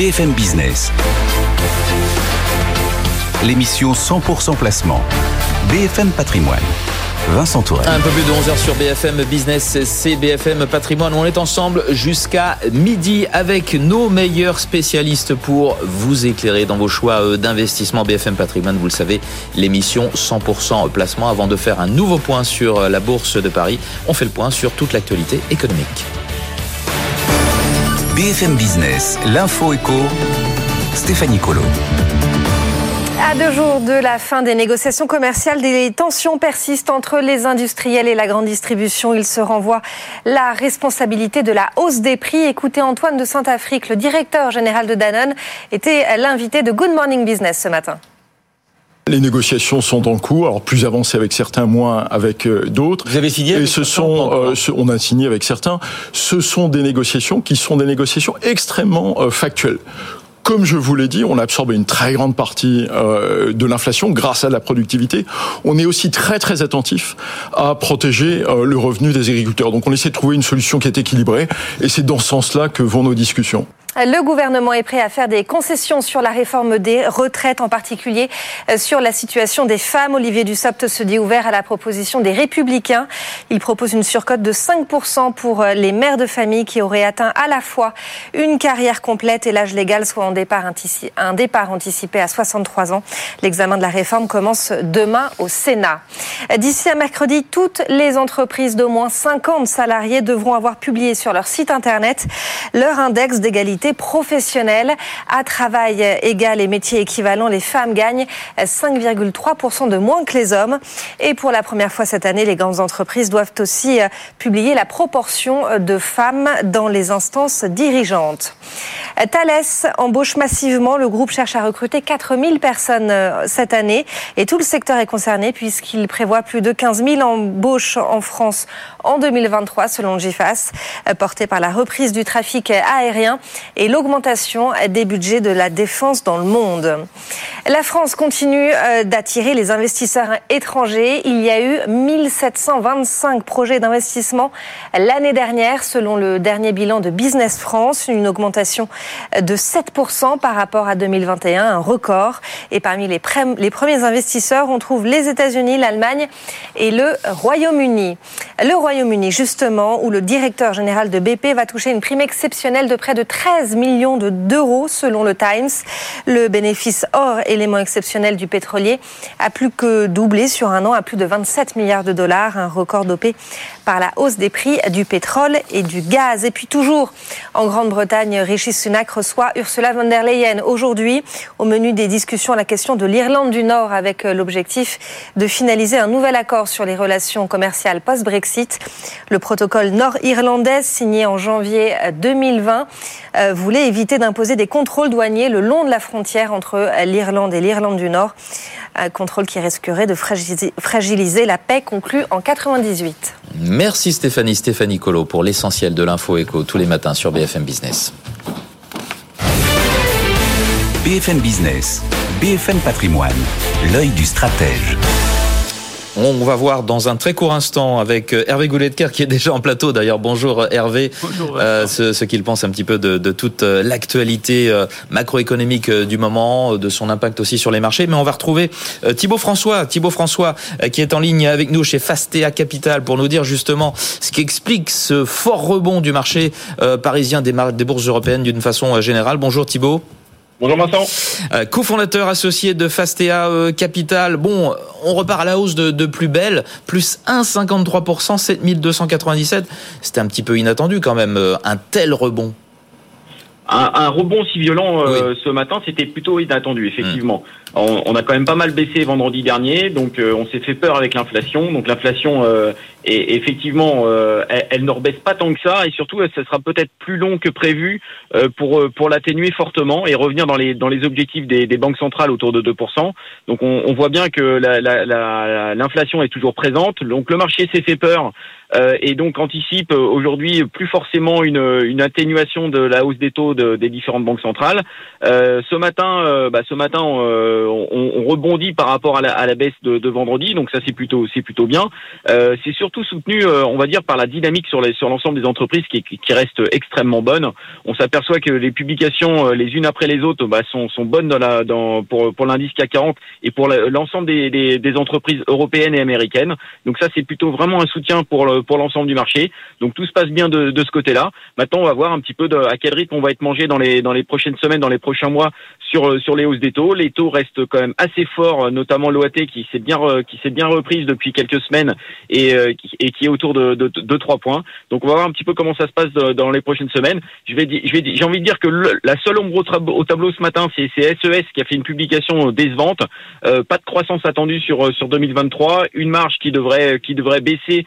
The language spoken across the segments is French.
BFM Business. L'émission 100% placement. BFM Patrimoine. Vincent Tourelle. Un peu plus de 11h sur BFM Business, c'est BFM Patrimoine. On est ensemble jusqu'à midi avec nos meilleurs spécialistes pour vous éclairer dans vos choix euh, d'investissement. BFM Patrimoine, vous le savez, l'émission 100% placement. Avant de faire un nouveau point sur euh, la bourse de Paris, on fait le point sur toute l'actualité économique. BFM Business, l'info éco, Stéphanie Colo. À deux jours de la fin des négociations commerciales, des tensions persistent entre les industriels et la grande distribution. Il se renvoie la responsabilité de la hausse des prix. Écoutez Antoine de Saint-Afrique, le directeur général de Danone, était l'invité de Good Morning Business ce matin. Les négociations sont en cours, alors plus avancées avec certains, moins avec euh, d'autres. Vous avez signé Et ce sont, euh, ce- on a signé avec certains. Ce sont des négociations qui sont des négociations extrêmement euh, factuelles. Comme je vous l'ai dit, on a absorbé une très grande partie euh, de l'inflation grâce à la productivité. On est aussi très très attentif à protéger euh, le revenu des agriculteurs. Donc on essaie de trouver une solution qui est équilibrée, et c'est dans ce sens-là que vont nos discussions. Le gouvernement est prêt à faire des concessions sur la réforme des retraites, en particulier euh, sur la situation des femmes. Olivier Dussopt se dit ouvert à la proposition des Républicains. Il propose une surcote de 5% pour euh, les mères de famille qui auraient atteint à la fois une carrière complète et l'âge légal, soit en départ un départ anticipé à 63 ans. L'examen de la réforme commence demain au Sénat. D'ici à mercredi, toutes les entreprises d'au moins 50 salariés devront avoir publié sur leur site internet leur index d'égalité professionnelle. À travail égal et métier équivalent, les femmes gagnent 5,3% de moins que les hommes. Et pour la première fois cette année, les grandes entreprises doivent aussi euh, publier la proportion de femmes dans les instances dirigeantes. Euh, Thales embauche massivement. Le groupe cherche à recruter 4000 personnes euh, cette année et tout le secteur est concerné puisqu'il prévoit plus de 15 000 embauches en France en 2023 selon GIFAS, euh, porté par la reprise du trafic aérien et l'augmentation des budgets de la défense dans le monde. La France continue euh, d'attirer les investisseurs étrangers. Il y a eu 1725 projets d'investissement l'année dernière selon le dernier bilan de Business France, une augmentation de 7% par rapport à 2021, un record. Et parmi les, les premiers investisseurs, on trouve les États-Unis, l'Allemagne et le Royaume-Uni. Le Royaume-Uni, justement, où le directeur général de BP va toucher une prime exceptionnelle de près de 13 millions de- d'euros selon le Times. Le bénéfice hors élément exceptionnel du pétrolier a plus que doublé sur un an à plus de 27 milliards de dollars, un record dopé par la hausse des prix du pétrole et du gaz. Et puis toujours en Grande-Bretagne, Rishi Sunak reçoit Ursula von der Leyen aujourd'hui au menu des discussions la question de l'Irlande du Nord avec euh, l'objectif de finaliser un nouvel accord sur les relations commerciales post-Brexit. Le protocole nord-irlandais signé en janvier euh, 2020 euh, voulait éviter d'imposer des contrôles douaniers le long de la frontière entre euh, l'Irlande et l'Irlande du Nord. Un contrôle qui risquerait de fragiliser, fragiliser la paix conclue en 98. Merci Stéphanie, Stéphanie Colo pour l'essentiel de l'info éco tous les matins sur BFM Business. BFM Business, BFM Patrimoine, l'œil du stratège. On va voir dans un très court instant avec euh, Hervé Gouletker qui est déjà en plateau d'ailleurs. Bonjour euh, Hervé. Euh, ce, ce qu'il pense un petit peu de, de toute l'actualité macroéconomique du moment, de son impact aussi sur les marchés. Mais on va retrouver Thibaut François, Thibaut François qui est en ligne avec nous chez Fastea Capital pour nous dire justement ce qui explique ce fort rebond du marché parisien des, des bourses européennes d'une façon générale. Bonjour Thibaut. Bonjour Vincent. Euh, cofondateur associé de Fastea euh, Capital. Bon, on repart à la hausse de, plus belle, plus 1,53%, 7297. C'était un petit peu inattendu quand même, euh, un tel rebond. Un, rebond si violent ce matin, c'était plutôt inattendu, effectivement. On, a quand même pas mal baissé vendredi dernier, donc on s'est fait peur avec l'inflation. Donc l'inflation, est effectivement, elle, elle, ne rebaisse pas tant que ça, et surtout, ça sera peut-être plus long que prévu pour pour l'atténuer fortement et revenir dans les dans les objectifs des, des banques centrales autour de 2%. Donc on, on voit bien que l'inflation la, la, est toujours présente. Donc le marché s'est fait peur euh, et donc anticipe aujourd'hui plus forcément une, une, atténuation de la hausse des taux de, des différentes banques centrales. Euh, ce matin, euh, bah, ce matin, euh, on, on, rebondit par rapport à la, à la baisse de, de, vendredi, donc ça c'est plutôt c'est plutôt bien. Euh, c'est surtout soutenu, on va dire, par la dynamique sur les, sur l'ensemble des entreprises qui, qui reste extrêmement bonne. On s'aperçoit que les publications les unes après les autres bah, sont, sont bonnes dans la, dans, pour, pour l'indice CAC 40 et pour l'ensemble des, des, des, entreprises européennes et américaines. Donc ça c'est plutôt vraiment un soutien pour le pour l'ensemble du marché. Donc tout se passe bien de, de ce côté-là. Maintenant, on va voir un petit peu de, à quel rythme on va être mangé dans les dans les prochaines semaines, dans les prochains mois sur euh, sur les hausses des taux. Les taux restent quand même assez forts, euh, notamment l'OAT qui s'est bien qui s'est bien reprise depuis quelques semaines et euh, et qui est autour de, de, de 3 points. Donc on va voir un petit peu comment ça se passe dans les prochaines semaines. Je vais je vais j'ai envie de dire que la seule ombre au, tableau ce matin, c'est SES e qui a fait une publication décevante. pas de croissance attendue sur sur 2023, une marge qui devrait qui devrait baisser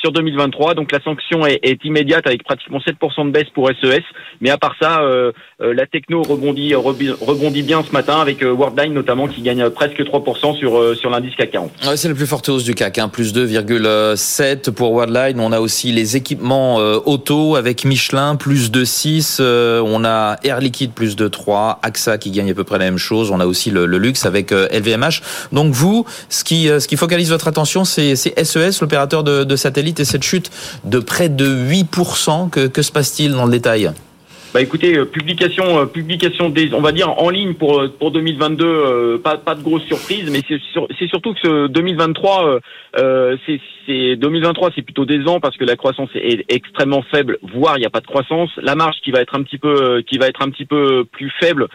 sur 2023. Donc la sanction est, immédiate avec pratiquement 7% de baisse pour SES. E Mais à part ça, la techno rebondit rebondit dit bien ce matin avec euh, Worldline notamment qui gagne presque 3% sur, euh, sur l'indice CAC 40. c'est la plus forte hausse du CAC, hein, plus 2,7 pour Worldline. On a aussi les équipements euh, auto avec Michelin, plus de 6. on a Air Liquide, plus de 3. AXA qui gagne à peu près la même chose. On a aussi le, luxe avec LVMH. Donc vous, ce qui, ce qui focalise votre attention, c'est SES, e l'opérateur de, de satellite, et cette chute de près de 8%. Que, que se passe-t-il dans le détail? Bah écoutez, euh, publication, euh, publication des, on va dire en ligne pour euh, pour 2022, pas de grosses surprises, mais c'est c'est surtout que ce 2023, c'est c'est 2023, c'est plutôt décevant parce que la croissance est extrêmement faible, voire il n'y a pas de croissance. La marge qui va être un petit peu qui va être un petit peu plus faible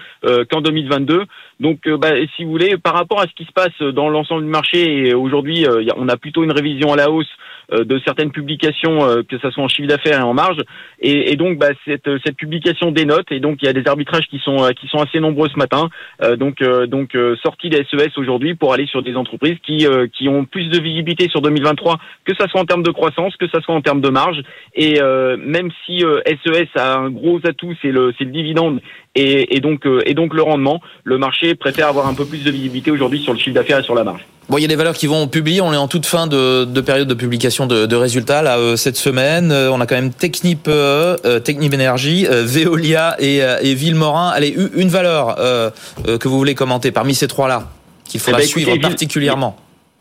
qu'en 2022. Donc, bah, si vous voulez, par rapport à ce qui se passe dans l'ensemble du marché, aujourd'hui, on a plutôt une révision à la hausse de certaines publications, euh, que ce soit en chiffre d'affaires et en marge. Et, et donc, bah, cette, cette publication dénote. Et donc, il y a des arbitrages qui sont euh, qui sont assez nombreux ce matin. donc, donc sortie des SES e aujourd'hui pour aller sur des entreprises qui qui ont plus de visibilité sur 2023, que ça soit en termes de croissance, que ça soit en termes de marge. Et même si SES e a un gros atout, c'est le c'est le dividende et, et donc et donc le rendement, le marché préfère avoir un peu plus de visibilité aujourd'hui sur le chiffre d'affaires et sur la marge. Bon, il y a des valeurs qui vont publier. On est en toute fin de, de période de publication de, de résultats là euh, cette semaine. Euh, on a quand même Technip, euh, Technip Energy, Veolia et, et Villemorin. Allez, une valeur que vous voulez commenter parmi ces trois là qu'il faudra eh ben, suivre particulièrement.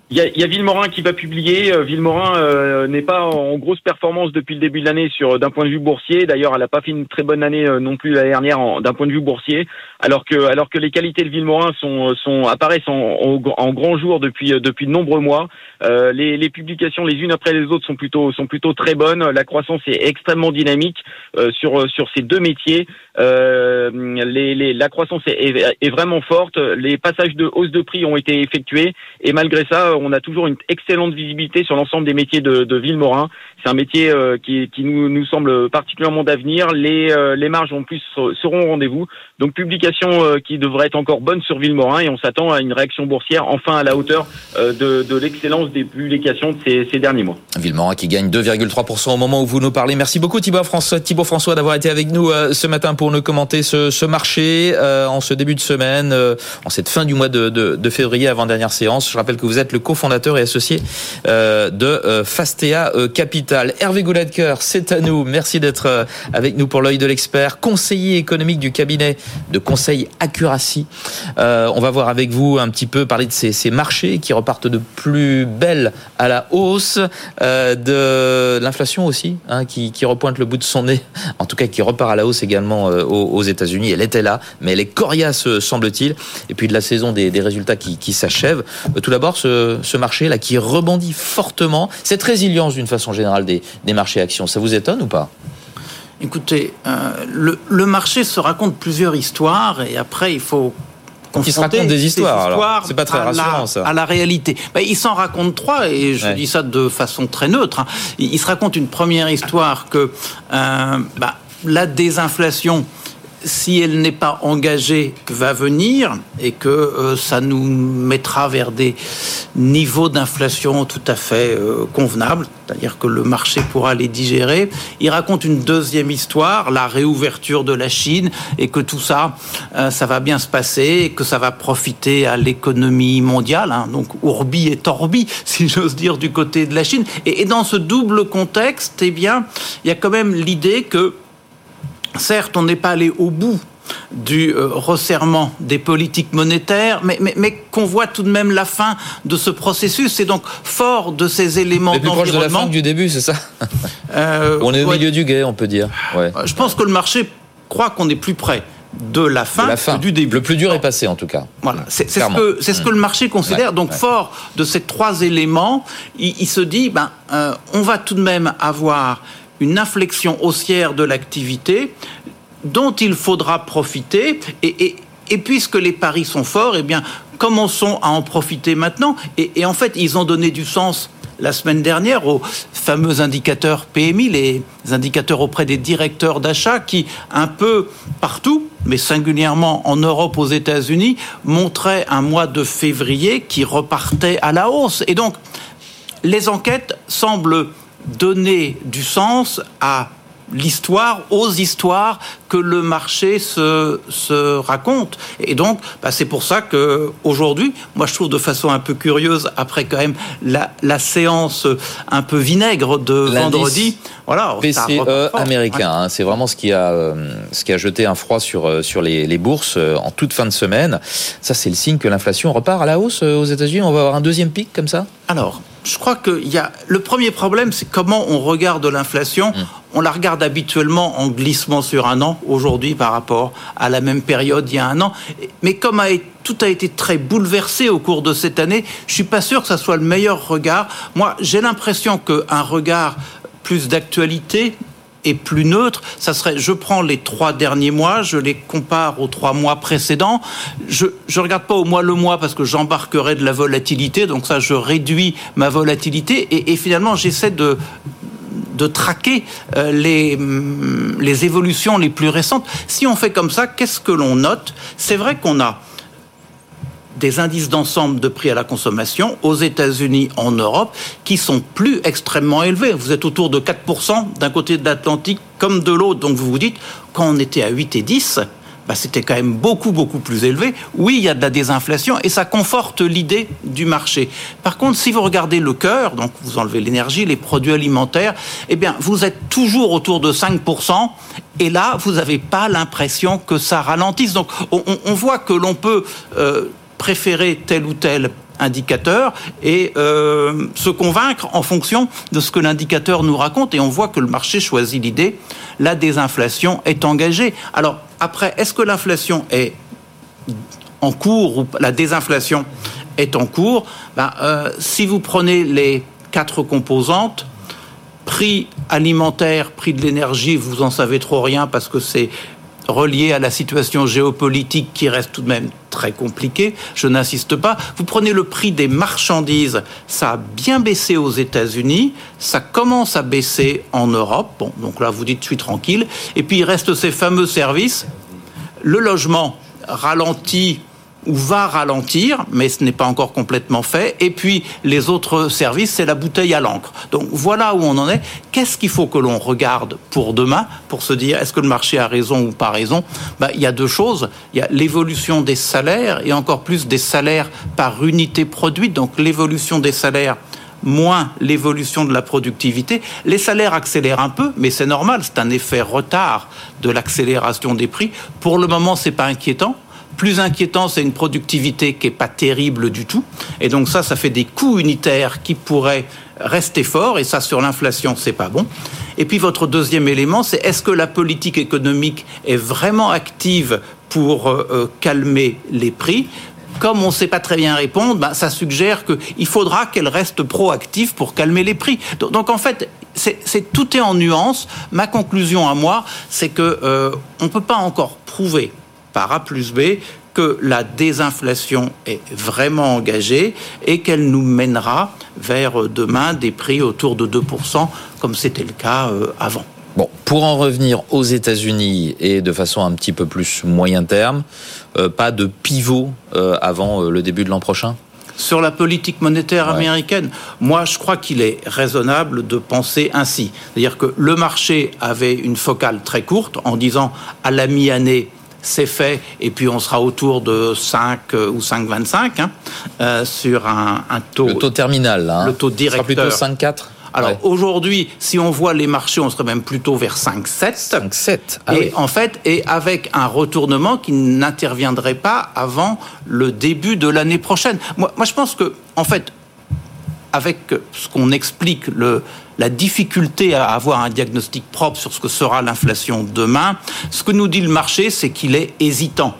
Il y a, y a Villemorin qui va publier. Euh, Villemorin euh, n'est pas en grosse performance depuis le début de l'année sur d'un point de vue boursier. D'ailleurs, elle n'a pas fait une très bonne année euh, non plus l'année dernière d'un point de vue boursier. Alors que alors que les qualités de Villemorin sont sont apparaissent en, en, grand jour depuis depuis de nombreux mois. les, les publications les unes après les autres sont plutôt sont plutôt très bonnes. La croissance est extrêmement dynamique sur sur ces deux métiers. les, les, la croissance est, est, vraiment forte. Les passages de hausse de prix ont été effectués et malgré ça on a toujours une excellente visibilité sur l'ensemble des métiers de, de Villemorin. C'est un métier euh, qui, qui nous, nous, semble particulièrement d'avenir. Les, euh, les marges en plus seront au rendez-vous. Donc publication euh, qui devrait être encore bonne sur Villemorin et on s'attend à une réaction boursière enfin à la hauteur de, de l'excellence des publications de ces, ces, derniers mois. Villemorin qui gagne 2,3% au moment où vous nous parlez. Merci beaucoup Thibaut François, Thibaut François d'avoir été avec nous ce matin pour nous commenter ce, ce marché en ce début de semaine, en cette fin du mois de, de, de février avant dernière séance. Je rappelle que vous êtes le cofondateur et associé euh, de euh, Fastea euh, Capital. Hervé Gouladker, c'est à nous. Merci d'être avec nous pour l'œil de l'expert, conseiller économique du cabinet de conseil Accuracy. on va voir avec vous un petit peu parler de ces, marchés qui repartent de plus belle à la hausse, de l'inflation aussi, hein, qui, qui, repointe le bout de son nez, en tout cas qui repart à la hausse également aux, aux États-Unis. Elle était là, mais elle est coriace semble-t-il. Et puis de la saison des, des résultats qui, s'achèvent. Tout d'abord, ce, ce, marché là qui rebondit fortement, cette résilience d'une façon générale des, marchés actions, ça vous étonne ou pas? Écoutez, euh, le, marché se raconte plusieurs histoires et après il faut qui se des histoires. C'est pas très rassurant ça. À la réalité. Ben, il s'en raconte trois et je dis ça de façon très neutre. Hein. Il, se raconte une première histoire que euh, bah, la désinflation si elle n'est pas engagée, va venir et que euh, ça nous mettra vers des niveaux d'inflation tout à fait euh, convenables, c'est-à-dire que le marché pourra les digérer. Il raconte une deuxième histoire, la réouverture de la Chine et que tout ça, euh, ça va bien se passer et que ça va profiter à l'économie mondiale, hein. donc ourbi et torbi, si j'ose dire, du côté de la Chine. Et, et dans ce double contexte, eh bien, il y a quand même l'idée que certes, on n'est pas allé au bout du euh, resserrement des politiques monétaires, mais, mais, qu'on voit tout de même la fin de ce processus. C'est donc fort de ces éléments d'environnement. plus proche de la fin que du début, c'est ça euh, On est au milieu du guet, on peut dire. Ouais. Je pense que le marché croit qu'on est plus près de la fin, du début. Le plus dur est passé, en tout cas. Voilà, c'est ce que c'est ce que le marché considère. Donc fort de ces trois éléments, il, se dit, ben, euh, on va tout de même avoir une inflexion haussière de l'activité dont il faudra profiter. Et, puisque les paris sont forts, eh bien, commençons à en profiter maintenant. Et, en fait, ils ont donné du sens la semaine dernière aux fameux indicateurs PMI, les indicateurs auprès des directeurs d'achat qui, un peu partout, mais singulièrement en Europe, aux États-Unis, montraient un mois de février qui repartait à la hausse. Et donc, les enquêtes semblent donner du sens à l'histoire, aux histoires que le marché se, se raconte. Et donc, bah, c'est pour ça que aujourd'hui, moi je trouve de façon un peu curieuse, après quand même la, la séance un peu vinaigre de vendredi, voilà, PCE américain, hein, c'est vraiment ce qui a euh, ce qui a jeté un froid sur euh, sur les, les bourses euh, en toute fin de semaine. Ça, c'est le signe que l'inflation repart à la hausse aux États-Unis. On va avoir un deuxième pic comme ça? Alors, je crois qu'il y a le premier problème, c'est comment on regarde l'inflation. Hum. On la regarde habituellement en glissement sur un an aujourd'hui par rapport à la même période il y a un an. Mais comme tout a été très bouleversé au cours de cette année, je suis pas sûr que ça soit le meilleur regard. Moi, j'ai l'impression qu'un regard plus d'actualité et plus neutre, ça serait je prends les trois derniers mois, je les compare aux trois mois précédents. Je ne regarde pas au mois le mois parce que j'embarquerai de la volatilité, donc ça je réduis ma volatilité et, et finalement j'essaie de de traquer euh, les, mm, les évolutions les plus récentes. Si on fait comme ça, qu'est-ce que l'on note? C'est vrai qu'on a des indices d'ensemble de prix à la consommation aux États-Unis, en Europe, qui sont plus extrêmement élevés. Vous êtes autour de 4% d'un côté de l'Atlantique comme de l'autre. Donc vous vous dites, quand on était à 8 et 10, bah, c'était quand même beaucoup, beaucoup plus élevé. Oui, il y a de la désinflation et ça conforte l'idée du marché. Par contre, si vous regardez le cœur, donc vous enlevez l'énergie, les produits alimentaires, eh bien, vous êtes toujours autour de 5%. Et là, vous n'avez pas l'impression que ça ralentisse. Donc, on, voit que l'on peut euh, préférer tel ou tel indicateur et euh, se convaincre en fonction de ce que l'indicateur nous raconte. Et on voit que le marché choisit l'idée, la désinflation est engagée. Alors après, est-ce que l'inflation est en cours ou la désinflation est en cours ben, euh, Si vous prenez les quatre composantes, prix alimentaire, prix de l'énergie, vous en savez trop rien parce que c'est relié à la situation géopolitique qui reste tout de même très compliquée, je n'insiste pas. Vous prenez le prix des marchandises, ça a bien baissé aux États-Unis, ça commence à baisser en Europe. Bon, donc là vous dites je suis tranquille. Et puis il reste ces fameux services. Le logement ralentit ou va ralentir, mais ce n'est pas encore complètement fait. Et puis les autres services, c'est la bouteille à l'encre. Donc voilà où on en est. Qu'est-ce qu'il faut que l'on regarde pour demain, pour se dire est-ce que le marché a raison ou pas raison? Ben, Il y a deux choses. Il y a l'évolution des salaires et encore plus des salaires par unité produite. Donc l'évolution des salaires moins l'évolution de la productivité. Les salaires accélèrent un peu, mais c'est normal, c'est un effet retard de l'accélération des prix. Pour le moment, c'est pas inquiétant. Plus inquiétant, c'est une productivité qui est pas terrible du tout. Et donc ça, ça fait des coûts unitaires qui pourraient rester forts. Et ça, sur l'inflation, c'est pas bon. Et puis votre deuxième élément, c'est est-ce que la politique économique est vraiment active pour euh, euh, calmer les prix? Comme on ne sait pas très bien répondre, ben, ça suggère qu'il faudra qu'elle reste proactive pour calmer les prix. Donc, en fait, c'est tout est en nuance. Ma conclusion à moi, c'est que euh, peut pas encore prouver par A plus B que la désinflation est vraiment engagée et qu'elle nous mènera vers demain des prix autour de 2%, comme c'était le cas euh, avant. Bon, pour en revenir aux États-Unis et de façon un petit peu plus moyen terme, euh, pas de pivot euh, avant le début de l'an prochain? Sur la politique monétaire américaine, moi je crois qu'il est raisonnable de penser ainsi. C'est-à-dire que le marché avait une focale très courte en disant à la mi-année, c'est fait, et puis on sera autour de 5 ou 5,25 hein, sur un, taux. Le taux terminal, hein. le taux directeur. plutôt 5,4 alors aujourd'hui, si on voit les marchés, on serait même plutôt vers 5-7. 5-7. Ah et en fait, et avec un retournement qui n'interviendrait pas avant le début de l'année prochaine. Moi, moi, je pense que, en fait, avec ce qu'on explique, le, la difficulté à avoir un diagnostic propre sur ce que sera l'inflation demain, ce que nous dit le marché, c'est qu'il est hésitant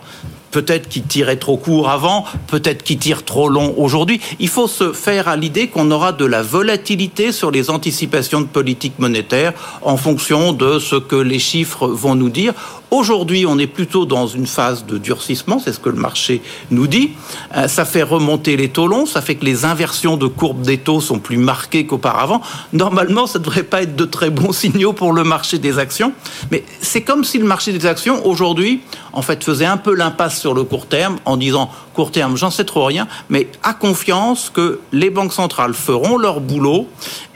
peut-être qu'il tirait trop court avant, peut-être qu'il tire trop long aujourd'hui. Il faut se faire à l'idée qu'on aura de la volatilité sur les anticipations de politique monétaire en fonction de ce que les chiffres vont nous dire. Aujourd'hui, on est plutôt dans une phase de durcissement, c'est ce que le marché nous dit. Euh, ça fait remonter les taux longs, ça fait que les inversions de courbe des taux sont plus marquées qu'auparavant. Normalement, ça ne devrait pas être de très bons signaux pour le marché des actions, mais c'est comme si le marché des actions, aujourd'hui, en fait, faisait un peu l'impasse sur le court terme en disant court terme, j'en sais trop rien, mais a confiance que les banques centrales feront leur boulot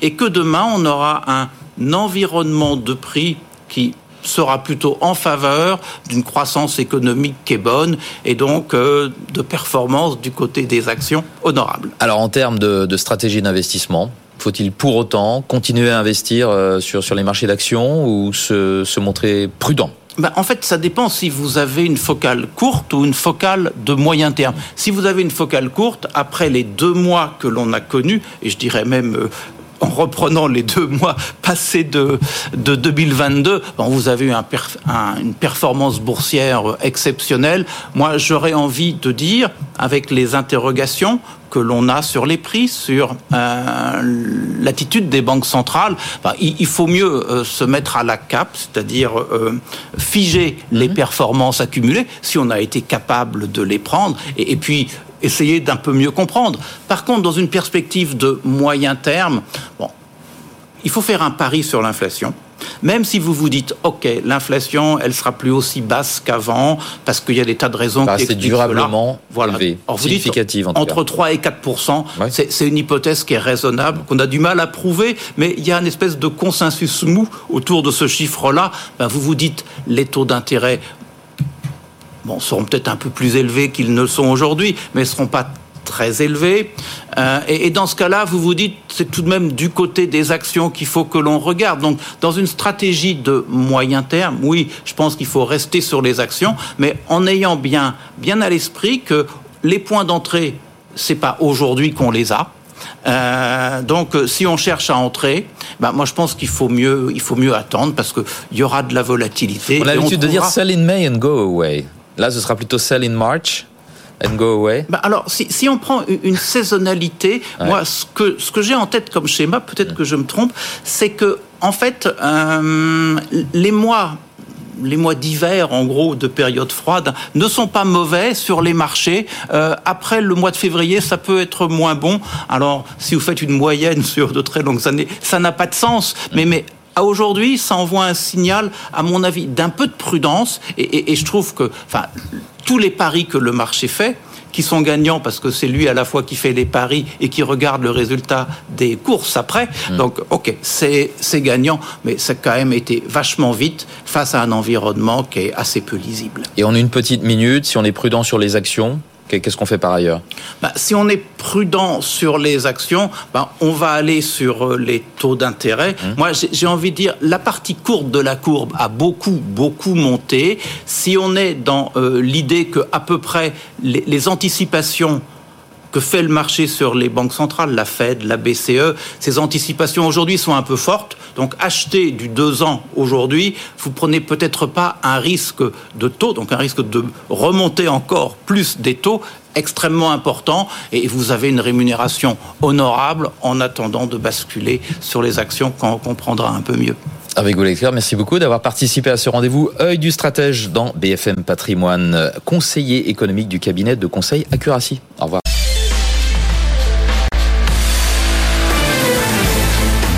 et que demain, on aura un environnement de prix qui sera plutôt en faveur d'une croissance économique qui est bonne et donc euh, de performance du côté des actions honorables. Alors en termes de, stratégie d'investissement, faut-il pour autant continuer à investir euh, sur, sur les marchés d'actions ou se, se montrer prudent? Ben, en fait, ça dépend si vous avez une focale courte ou une focale de moyen terme. Si vous avez une focale courte, après les deux mois que l'on a connus, et je dirais même euh, en reprenant les deux mois passés de, de 2022, vous avez eu un une performance boursière exceptionnelle. Moi, j'aurais envie de dire, avec les interrogations que l'on a sur les prix, sur euh, l'attitude des banques centrales, il, faut mieux euh, se mettre à la cape, c'est-à-dire euh, figer les mhm. performances accumulées, si on a été capable de les prendre, et puis essayer d'un peu mieux comprendre. Par contre, dans une perspective de moyen terme, bon, il faut faire un pari sur l'inflation. Même si vous vous dites, OK, l'inflation, elle sera plus aussi basse qu'avant, parce qu'il y a des tas de raisons bah, qui C'est durablement voilà. significative en tout Entre 3 et 4 c'est une hypothèse qui est raisonnable, qu'on a du mal à prouver, mais il y a une espèce de consensus mou autour de ce chiffre-là. Ben, vous vous dites, les taux d'intérêt bon, seront peut-être un peu plus élevés qu'ils ne le sont aujourd'hui, mais ne seront pas très élevés. Euh, et, dans ce cas-là, vous vous dites, c'est tout de même du côté des actions qu'il faut que l'on regarde. Donc, dans une stratégie de moyen terme, oui, je pense qu'il faut rester sur les actions, mais en ayant bien, bien à l'esprit que les points d'entrée, c'est pas aujourd'hui qu'on les a. Euh, donc, si on cherche à entrer, ben, moi je pense qu'il faut mieux, il faut mieux attendre parce qu'il y aura de la volatilité. On a l'habitude de dire sell in May and go away. Là, ce sera plutôt sell in March and go away bah Alors, si, si, on prend une saisonnalité, moi, ce que, ce que j'ai en tête comme schéma, peut-être que je me trompe, c'est que, en fait, euh, les mois les mois d'hiver, en gros, de période froide, ne sont pas mauvais sur les marchés. Euh, après le mois de février, ça peut être moins bon. Alors, si vous faites une moyenne sur de très longues années, ça n'a pas de sens. Mais, mais à aujourd'hui, ça envoie un signal, à mon avis, d'un peu de prudence. Et, et je trouve que, enfin, tous les paris que le marché fait, qui sont gagnants parce que c'est lui à la fois qui fait les paris et qui regarde le résultat des courses après. Mm. Donc, ok, c'est gagnant, mais ça a quand même été vachement vite face à un environnement qui est assez peu lisible. Et on a une petite minute, si on est prudent sur les actions, Qu'est-ce qu'on fait par ailleurs? Bah, Si on est prudent sur les actions, bah, on va aller sur euh, les taux d'intérêt. Mmh. Moi, j'ai envie de dire, la partie courbe de la courbe a beaucoup, beaucoup monté. Si on est dans euh, l'idée que à peu près les, les anticipations que fait le marché sur les banques centrales, la Fed, la BCE. Ces anticipations aujourd'hui sont un peu fortes. Donc acheter du 2 ans aujourd'hui, vous prenez peut-être pas un risque de taux, donc un risque de remonter encore plus des taux extrêmement important et vous avez une rémunération honorable en attendant de basculer sur les actions quand on comprendra un peu mieux. Avec vous, lecteur, merci beaucoup d'avoir participé à ce rendez-vous œil du stratège dans BFM Patrimoine, conseiller économique du cabinet de conseil Accuracy. Au revoir.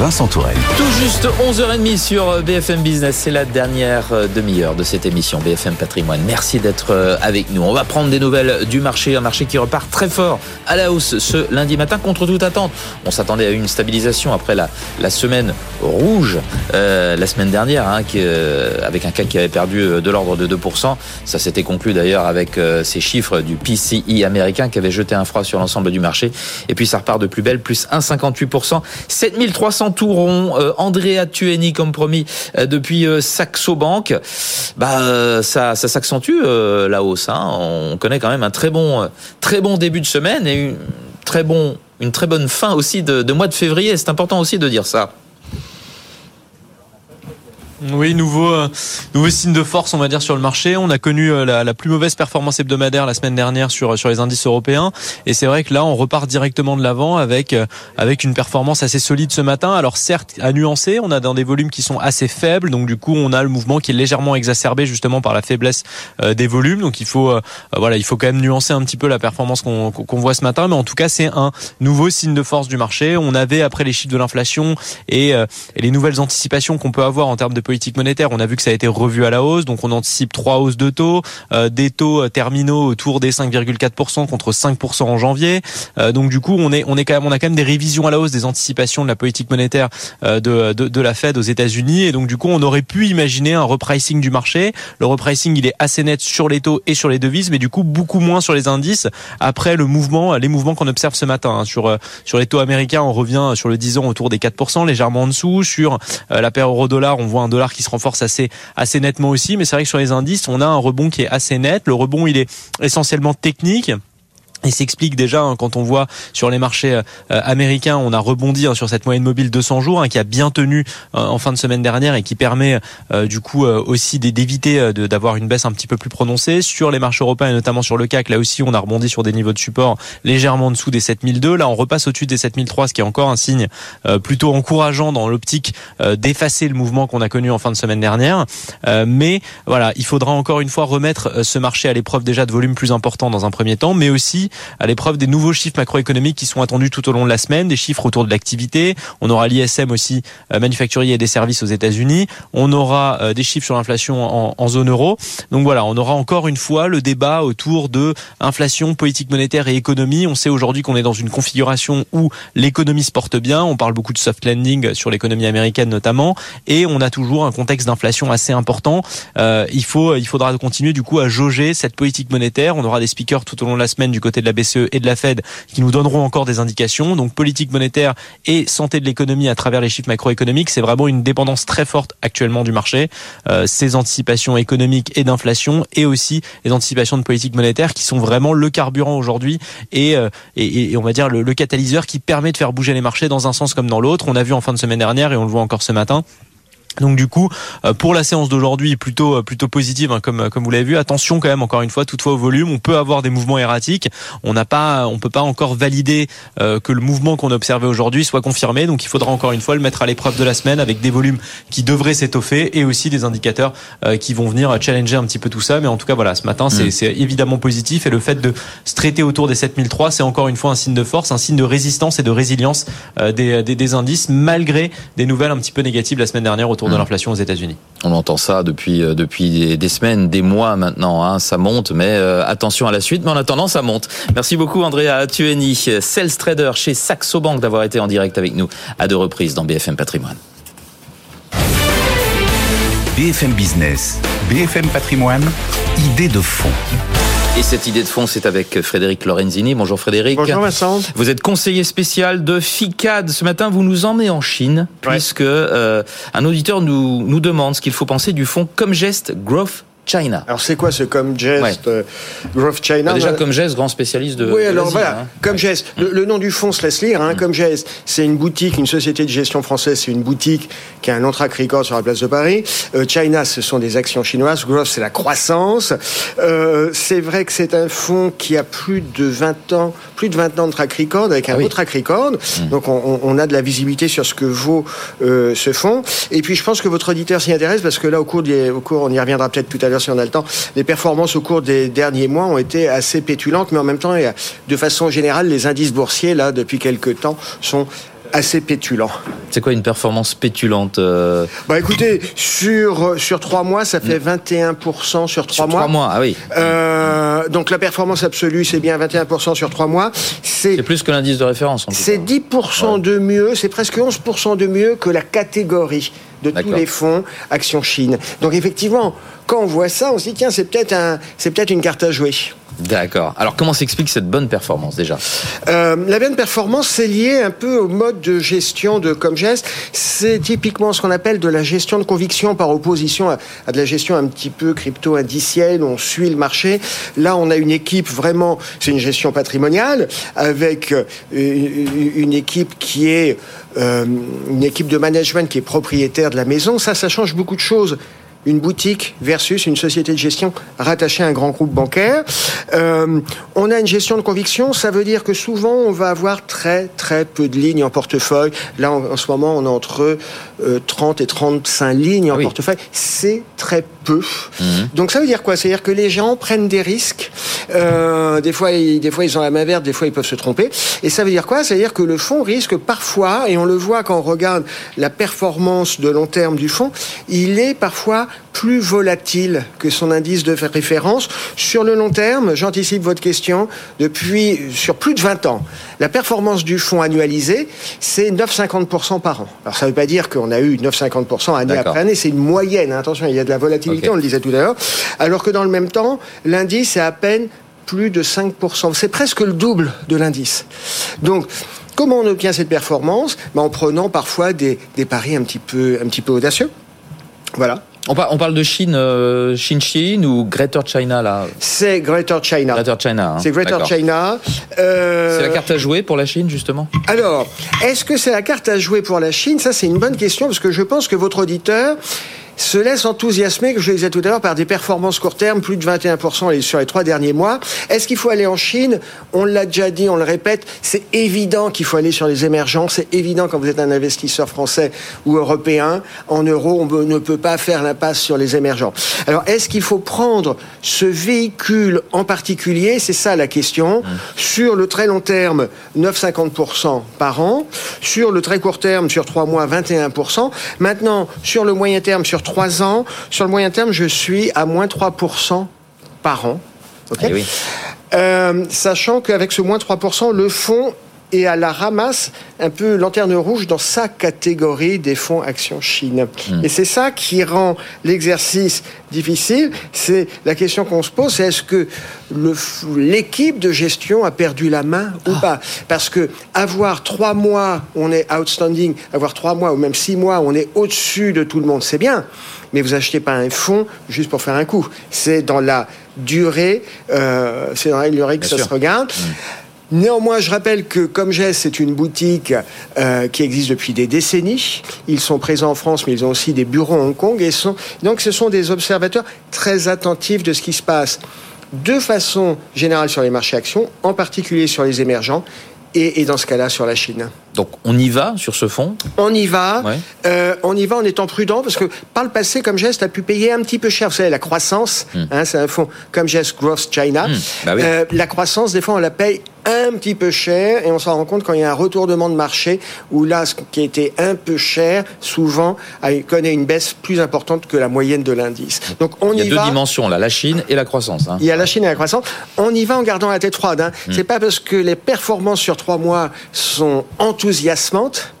Vincent Tourelle. Tout juste 11h30 sur BFM Business. C'est la dernière euh, demi-heure de cette émission BFM Patrimoine. Merci d'être euh, avec nous. On va prendre des nouvelles du marché. Un marché qui repart très fort à la hausse ce lundi matin contre toute attente. On s'attendait à une stabilisation après la, la semaine rouge euh, la semaine dernière, hein, qui, euh, avec un CAC qui avait perdu de l'ordre de 2%. Ça s'était conclu d'ailleurs avec ces chiffres du PCI américain qui avait jeté un froid sur l'ensemble du marché. Et puis ça repart de plus belle, plus 1,58%. 7300 Touron, euh, Andrea Tueni comme promis euh, depuis euh, Saxo Bank. Bah ça, ça s'accentue la hausse. Hein. On connaît quand même un très bon, très bon début de semaine et une très une très bonne fin aussi de mois de février. C'est important aussi de dire ça. Oui, nouveau, euh, nouveau signe de force, on va dire, sur le marché. On a connu euh, la, la, plus mauvaise performance hebdomadaire la semaine dernière sur, sur les indices européens. Et c'est vrai que là, on repart directement de l'avant avec, euh, avec une performance assez solide ce matin. Alors certes, à nuancer, on a dans des volumes qui sont assez faibles. Donc du coup, on a le mouvement qui est légèrement exacerbé justement par la faiblesse des volumes. Donc il faut, voilà, il faut quand même nuancer un petit peu la performance qu'on qu'on voit ce matin. Mais en tout cas, c'est un nouveau signe de force du marché. On avait, après les chiffres de l'inflation et, et les nouvelles anticipations qu'on peut avoir en termes de politique monétaire. On a vu que ça a été revu à la hausse, donc on anticipe trois hausses de taux, euh, des taux euh, terminaux autour des 5,4% contre 5% en janvier. Euh, donc du coup, on est on est quand même on a quand même des révisions à la hausse des anticipations de la politique monétaire de, de, de la Fed aux États-Unis et donc du coup, on aurait pu imaginer un repricing du marché. Le repricing, il est assez net sur les taux et sur les devises, mais du coup beaucoup moins sur les indices après le mouvement, les mouvements qu'on observe ce matin hein. sur sur les taux américains, on revient sur le 10 ans autour des 4%, légèrement en dessous. Sur la paire euro-dollar, on voit un dollar qui se renforce assez assez nettement aussi. Mais c'est vrai que sur les indices, on a un rebond qui est assez net. Le rebond, il est essentiellement technique. Il s'explique déjà hein, quand on voit sur les marchés euh, américains, on a rebondi hein, sur cette moyenne mobile 200 jours hein, qui a bien tenu euh, en fin de semaine dernière et qui permet euh, du coup aussi d'éviter d'avoir une baisse un petit peu plus prononcée sur les marchés européens et notamment sur le CAC. Là aussi, on a rebondi sur des niveaux de support légèrement en dessous des 7002. Là, on repasse au-dessus des 7003, ce qui est encore un signe plutôt encourageant dans l'optique d'effacer le mouvement qu'on a connu en fin de semaine dernière. Mais voilà, il faudra encore une fois remettre ce marché à l'épreuve déjà de volume plus important dans un premier temps, mais aussi à l'épreuve des nouveaux chiffres macroéconomiques qui sont attendus tout au long de la semaine, des chiffres autour de l'activité. On aura l'ISM aussi euh, manufacturier et des services aux États-Unis. On aura euh, des chiffres sur l'inflation en, zone euro. Donc voilà, on aura encore une fois le débat autour de inflation, politique monétaire et économie. On sait aujourd'hui qu'on est dans une configuration où l'économie se porte bien. On parle beaucoup de soft landing sur l'économie américaine notamment, et on a toujours un contexte d'inflation assez important. Euh, il faut, il faudra continuer du coup à jauger cette politique monétaire. On aura des speakers tout au long de la semaine du côté de la BCE et de la Fed qui nous donneront encore des indications. Donc politique monétaire et santé de l'économie à travers les chiffres macroéconomiques, c'est vraiment une dépendance très forte actuellement du marché. Euh, ces anticipations économiques et d'inflation et aussi les anticipations de politique monétaire qui sont vraiment le carburant aujourd'hui et, euh, et, on va dire le catalyseur qui permet de faire bouger les marchés dans un sens comme dans l'autre. On a vu en fin de semaine dernière et on le voit encore ce matin donc du coup, euh, pour la séance d'aujourd'hui, plutôt euh, plutôt positive, hein, comme comme vous l'avez vu. Attention quand même, encore une fois, toutefois au volume, on peut avoir des mouvements erratiques. On n'a pas, on peut pas encore valider euh, que le mouvement qu'on a observé aujourd'hui soit confirmé. Donc il faudra encore une fois le mettre à l'épreuve de la semaine avec des volumes qui devraient s'étoffer et aussi des indicateurs qui vont venir challenger un petit peu tout ça. Mais en tout cas, voilà, ce matin, c'est mm. évidemment positif et le fait de se traiter autour des 7003, c'est encore une fois un signe de force, un signe de résistance et de résilience des, des, des indices malgré des nouvelles un petit peu négatives la semaine dernière autour de mmh. l'inflation aux États-Unis. On entend ça depuis euh, depuis des semaines, des mois maintenant. Hein, ça monte, mais euh, attention à la suite. Mais en attendant, ça monte. Merci beaucoup, Andrea Tueni, sales trader chez Saxo Bank, d'avoir été en direct avec nous à deux reprises dans BFM Patrimoine. BFM Business, BFM Patrimoine, idée de fond. Et cette idée de fond, c'est avec Frédéric Lorenzini. Bonjour Frédéric. Bonjour Vincent. Vous êtes conseiller spécial de FICAD. Ce matin, vous nous emmenez en Chine, puisque euh, un auditeur nous, nous demande ce qu'il faut penser du fonds Comme Geste Growth China. Alors c'est quoi ce comme geste euh, Growth China bah, Déjà comme geste, grand spécialiste de. Oui, alors voilà, hein. comme geste. Le, nom du fonds se laisse lire. Hein, mm. Comme geste, c'est une boutique, une société de gestion française. C'est une boutique qui a un long track record sur la place de Paris. Euh, China, ce sont des actions chinoises. Growth, c'est la croissance. Euh, c'est vrai que c'est un fonds qui a plus de 20 ans, plus de 20 ans de track record avec un ah track record. Mm. Donc on, on, a de la visibilité sur ce que vaut euh, ce fonds. Et puis je pense que votre auditeur s'y intéresse parce que là, au cours, des, au cours, on y reviendra peut-être tout à l'heure l'heure si on a le temps. Les performances au cours des derniers mois ont été assez pétulantes, mais en même temps, de façon générale, les indices boursiers, là, depuis quelques temps, sont assez pétulant. C'est quoi une performance pétulante euh Bah écoutez, sur sur trois mois, ça fait 21% sur trois mois. Trois mois, ah oui. Euh, donc la performance absolue, c'est bien 21% sur trois mois. C'est plus que l'indice de référence. C'est 10% de mieux, c'est presque 11% de mieux que la catégorie de tous les fonds Action Chine. Donc effectivement, quand on voit ça, on se dit tiens, c'est peut-être un, c'est peut-être une carte à jouer. D'accord. Alors comment s'explique cette bonne performance déjà? Euh, La bonne performance, c'est lié un peu au mode de gestion de Comgest. C'est typiquement ce qu'on appelle de la gestion de conviction par opposition à, de la gestion un petit peu crypto-indicielle, on suit le marché. Là, on a une équipe vraiment, c'est une gestion patrimoniale, avec euh, une équipe qui est une équipe de management qui est propriétaire de la maison. Ça, ça change beaucoup de choses une boutique versus une société de gestion rattachée à un grand groupe bancaire. Euh, on a une gestion de conviction, ça veut dire que souvent on va avoir très très peu de lignes en portefeuille. Là en, ce moment on a entre 30 euh, et 35 lignes en portefeuille. C'est très peu. Mhm. Donc ça veut dire quoi? C'est-à-dire que les gens prennent des risques. Euh, des fois, ils, des fois ils ont la main verte, des fois ils peuvent se tromper. Et ça veut dire quoi? C'est-à-dire que le fonds risque parfois, et on le voit quand on regarde la performance de long terme du fonds, il est parfois plus volatile que son indice de référence. Sur le long terme, j'anticipe votre question, depuis sur plus de 20 ans, la performance du fonds annualisé, c'est 9,50% par an. Alors ça ne veut pas dire qu'on a eu 9,50% année après année, c'est une moyenne. Hein. Attention, il y a de la volatilité, on le disait tout à l'heure. Alors que dans le même temps, l'indice est à peine plus de 5%. C'est presque le double de l'indice. Donc, comment on obtient cette performance? Ben, En prenant parfois des, des paris un petit peu, un petit peu audacieux. Voilà. On, parle de Chine, euh, Chine Chine ou Greater China là C'est Greater China. Greater China. Hein. C'est Greater China. Euh... C'est la carte à jouer pour la Chine justement. Alors, est-ce que c'est la carte à jouer pour la Chine? Ça, c'est une bonne question parce que je pense que votre auditeur se laisse enthousiasmer, comme je le disais tout à l'heure, par des performances court terme, plus de 21% sur les trois derniers mois. Est-ce qu'il faut aller en Chine? On l'a déjà dit, on le répète, c'est évident qu'il faut aller sur les émergents, c'est évident quand vous êtes un investisseur français ou européen, en euros, on ne peut pas faire l'impasse sur les émergents. Alors, est-ce qu'il faut prendre ce véhicule en particulier? C'est ça la question. Mmh. Sur le très long terme, 9,50% par an. Sur le très court terme, sur trois mois, 21%. Maintenant, sur le moyen terme, sur 3 ans. Sur le moyen terme, je suis à moins 3% par an. Eh euh, sachant qu'avec ce moins 3%, le fonds est à la ramasse un peu lanterne rouge dans sa catégorie des fonds Action Chine. Hmm. Et c'est ça qui rend l'exercice difficile. C'est la question qu'on se pose, c'est est-ce que l'équipe de gestion a perdu la main ou ah. pas? Parce que avoir trois mois, on est outstanding, avoir trois mois ou même six mois, on est au-dessus de tout le monde, c'est bien. Mais vous achetez pas un fonds juste pour faire un coup. C'est dans la durée, euh, c'est dans la durée que ça se regarde. Hmm. Néanmoins, je rappelle que comme Comgest, c'est une boutique euh, qui existe depuis des décennies. Ils sont présents en France, mais ils ont aussi des bureaux à Hong Kong. Et donc, ce sont des observateurs très attentifs de ce qui se passe de façon générale sur les marchés actions, en particulier sur les émergents, et, dans ce cas-là sur la Chine. Donc on y va sur ce fonds On y va. Euh, on y va en étant prudent parce que par le passé, comme geste a pu payer un petit peu cher. Vous savez, la croissance, hmm. hein, c'est un fonds comme geste Growth China. Hmm. Bah euh, la croissance, des fois, on la paye un petit peu cher et on s'en rend compte quand il y a un retournement de marché où là, ce qui était un peu cher, souvent, connaît une baisse plus importante que la moyenne de l'indice. Donc on y, va. Il y a deux dimensions là, la Chine et la croissance. Hein. Il y a la Chine et la croissance. On y va en gardant la tête froide. Hein. Hmm. C'est pas parce que les performances sur trois mois sont enthousiasmantes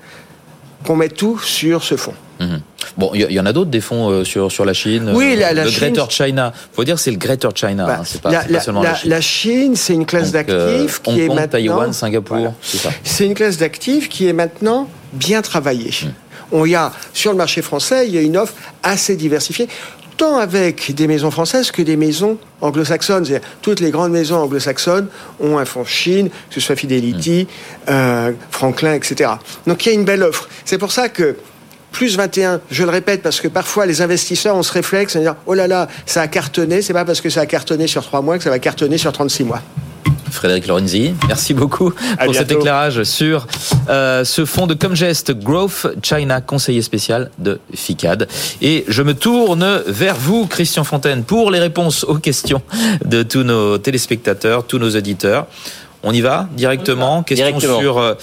qu'on met tout sur ce fonds. Mhm. Bon, il y, en a d'autres des fonds euh, sur, sur la Chine. Oui, la, le Chine. Greater China. faut dire c'est le Greater China. Bah, hein, c'est pas, la, seulement la, Chine. La Chine, c'est une classe euh, d'actifs qui est maintenant. Taïwan, Singapour, c'est ça. C'est une classe d'actifs qui est maintenant bien travaillée. Mhm. On y a sur le marché français, il y a une offre assez diversifiée tant avec des maisons françaises que des maisons anglo-saxonnes. Toutes les grandes maisons anglo-saxonnes ont un fonds Chine, que ce soit Fidelity, mm. euh, Franklin, etc. Donc il y a une belle offre. C'est pour ça que plus 21, je le répète, parce que parfois les investisseurs ont ce réflexe de dire oh là là, ça a cartonné, c'est pas parce que ça a cartonné sur 3 mois que ça va cartonner sur 36 mois. Frédéric Lorenzi, merci beaucoup pour cet éclairage sur euh, ce fonds de Comgest Growth China, conseiller spécial de FICAD. Et je me tourne vers vous, Christian Fontaine, pour les réponses aux questions de tous nos téléspectateurs, tous nos auditeurs. On y va directement. Question sur euh,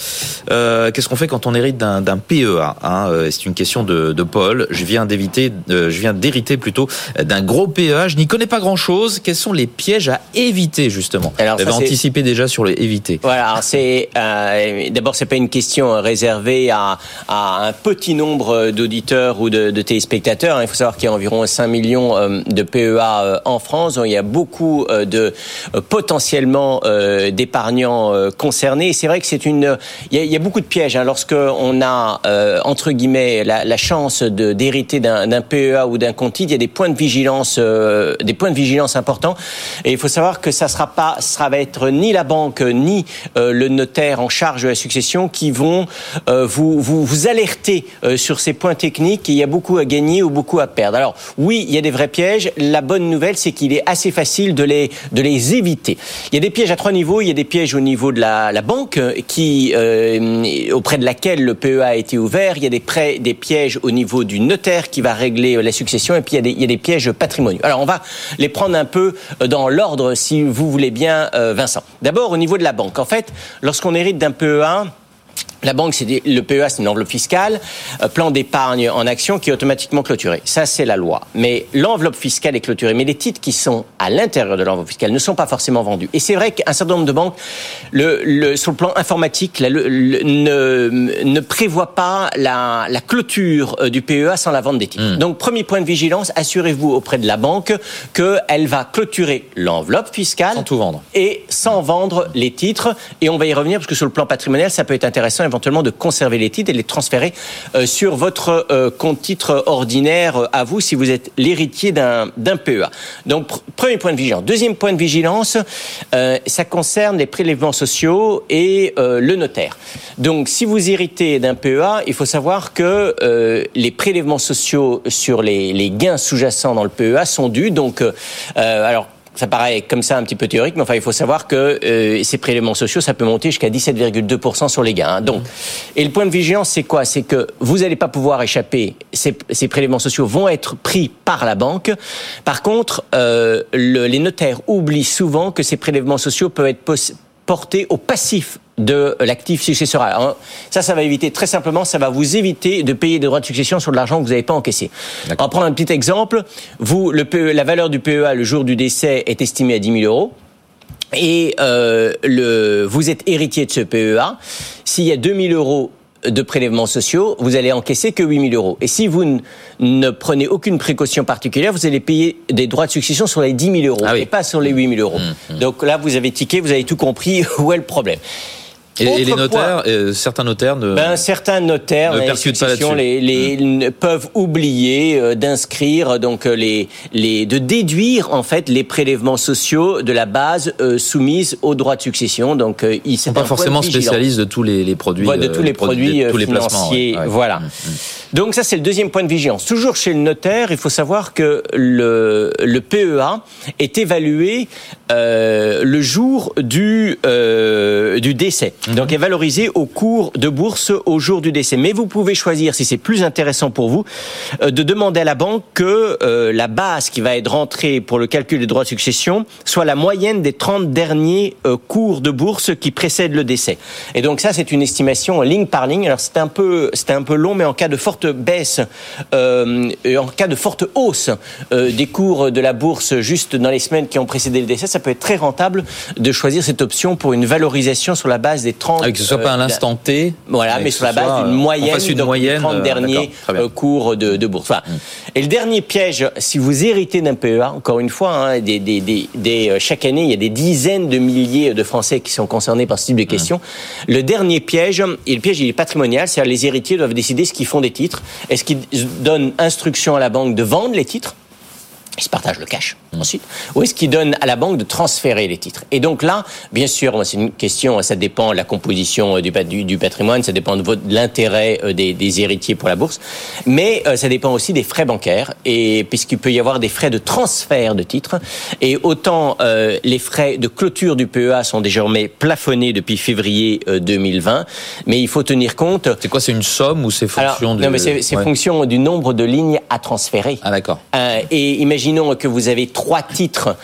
euh, qu'est-ce qu'on fait quand on hérite d'un PEA. Hein, euh, c'est une question de, de Paul. Je viens d'éviter, je viens d'hériter plutôt d'un gros PEA. Je n'y connais pas grand-chose. Quels sont les pièges à éviter justement? Alors, Vous avez anticipé déjà sur les éviter. Voilà. C'est euh, d'abord c'est pas une question réservée à, à un petit nombre d'auditeurs ou de, de, téléspectateurs. Il faut savoir qu'il y a environ 5 millions de PEA en France. il y a beaucoup de potentiellement d'épargne euh, concernés. Et c'est vrai que c'est une, il y, a, beaucoup de pièges hein. lorsque on a euh, entre guillemets la, chance de d'hériter d'un PEA ou d'un compte il y a des points de vigilance, euh, des points de vigilance importants. Et il faut savoir que ça sera pas, ça va être ni la banque ni le notaire en charge de la succession qui vont vous, vous vous alerter sur ces points techniques. il y a beaucoup à gagner ou beaucoup à perdre. Alors oui, il y a des vrais pièges. La bonne nouvelle, c'est qu'il est assez facile de les de les éviter. Il y a des pièges à trois niveaux. Il y a des pièges au niveau de la, banque qui euh, auprès de laquelle le PEA a été ouvert. Il y a des prêts, des pièges au niveau du notaire qui va régler la succession et puis il y a des, il y a des pièges patrimoniaux. Alors on va les prendre un peu dans l'ordre si vous voulez bien, euh, Vincent. D'abord au niveau de la banque. En fait, lorsqu'on hérite d'un PEA, la banque, c'est le PEA, c'est une enveloppe fiscale, euh, plan d'épargne en action qui est automatiquement clôturé. Ça, c'est la loi. Mais l'enveloppe fiscale est clôturée. Mais les titres qui sont à l'intérieur de l'enveloppe fiscale ne sont pas forcément vendus. Et c'est vrai qu'un certain nombre de banques, le, le, sur le plan informatique, ne, ne prévoient pas la, la, clôture euh, du PEA sans la vente des titres. Hmm. Donc, premier point de vigilance, assurez-vous auprès de la banque qu'elle va clôturer l'enveloppe fiscale. Sans tout vendre. Et sans vendre les titres. Et on va y revenir parce que sur le plan patrimonial, ça peut être intéressant éventuellement de conserver les titres et les transférer euh, sur votre euh, compte titre ordinaire euh, à vous si vous êtes l'héritier d'un PEA. Donc premier point de vigilance. Deuxième point de vigilance, ça concerne les prélèvements sociaux et le notaire. Donc si vous héritez d'un PEA, il faut savoir que les prélèvements sociaux sur les, les gains sous-jacents dans le PEA sont dus. Donc alors ça paraît comme ça un petit peu théorique, mais enfin, il faut savoir que euh, ces prélèvements sociaux, ça peut monter jusqu'à 17,2% sur les gains. Hein. Donc, et le point de vigilance, c'est quoi? C'est que vous n'allez pas pouvoir échapper. Ces, ces, prélèvements sociaux vont être pris par la banque. Par contre, euh, le, les notaires oublient souvent que ces prélèvements sociaux peuvent être portés au passif de l'actif successoral. Hein. Ça, ça va éviter très simplement, ça va vous éviter de payer des droits de succession sur de l'argent que vous n'avez pas encaissé. On va prendre un petit exemple. Vous, le PE, la valeur du PEA le jour du décès est estimée à 10 000 euros. Et euh, le, vous êtes héritier de ce PEA. S'il y a 2 000 euros de prélèvements sociaux, vous allez encaisser que 8 000 euros. Et si vous ne prenez aucune précaution particulière, vous allez payer des droits de succession sur les 10 000 euros ah et pas sur les 8 000 euros. Mmh, mmh. Donc là, vous avez tiqué, vous avez tout compris où est le problème? Et, les notaires, euh, certains notaires ne. Ben, certains notaires, ne les, les, mmh. peuvent oublier euh, d'inscrire donc euh, les, les, de déduire en fait les prélèvements sociaux de la base soumise aux droits de succession. Donc ils sont pas forcément spécialistes de tous les, les produits, de tous les produits, tous financiers. Voilà. Mmh, mmh. Donc ça c'est le deuxième point de vigilance. Toujours chez le notaire, il faut savoir que le, le PEA est évalué euh, le jour du euh, du décès. Donc est valorisé au cours de bourse au jour du décès. Mais vous pouvez choisir, si c'est plus intéressant pour vous, euh, de demander à la banque que euh, la base qui va être rentrée pour le calcul des droits de succession soit la moyenne des 30 derniers euh, cours de bourse qui précèdent le décès. Et donc ça c'est une estimation ligne par ligne. Alors c'était un peu c'était un peu long, mais en cas de forte baisse, euh, en cas de forte hausse des cours de la bourse juste dans les semaines qui ont précédé le décès, ça peut être très rentable de choisir cette option pour une valorisation sur la base des 30... Ah, que ce soit pas à l'instant T. Voilà, mais, sur la base d'une moyenne, une moyenne, des 30 euh, derniers cours de, de bourse. Enfin, mm. Et le dernier piège, si vous héritez d'un PEA, encore une fois, hein, des, des, des, des, chaque année, il y a des dizaines de milliers de Français qui sont concernés par ce type de questions. Mm. Le dernier piège, et le piège il est patrimonial, c'est-à-dire les héritiers doivent décider ce qu'ils font des titres est-ce qu'il donne instruction à la banque de vendre les titres ils se partagent le cash ensuite. Ou est-ce qu'ils donnent à la banque de transférer les titres? Et donc là, bien sûr, c'est une question, ça dépend de la composition euh, du, du, patrimoine, ça dépend de, de l'intérêt euh, des, des, héritiers pour la bourse, mais euh, ça dépend aussi des frais bancaires, et puisqu'il peut y avoir des frais de transfert de titres, et autant euh, les frais de clôture du PEA sont désormais plafonnés depuis février 2020, mais il faut tenir compte... C'est quoi, c'est une somme ou c'est fonction de... Non, mais c'est fonction du nombre de lignes à transférer. Ah d'accord. et imaginez imaginons que vous avez trois titres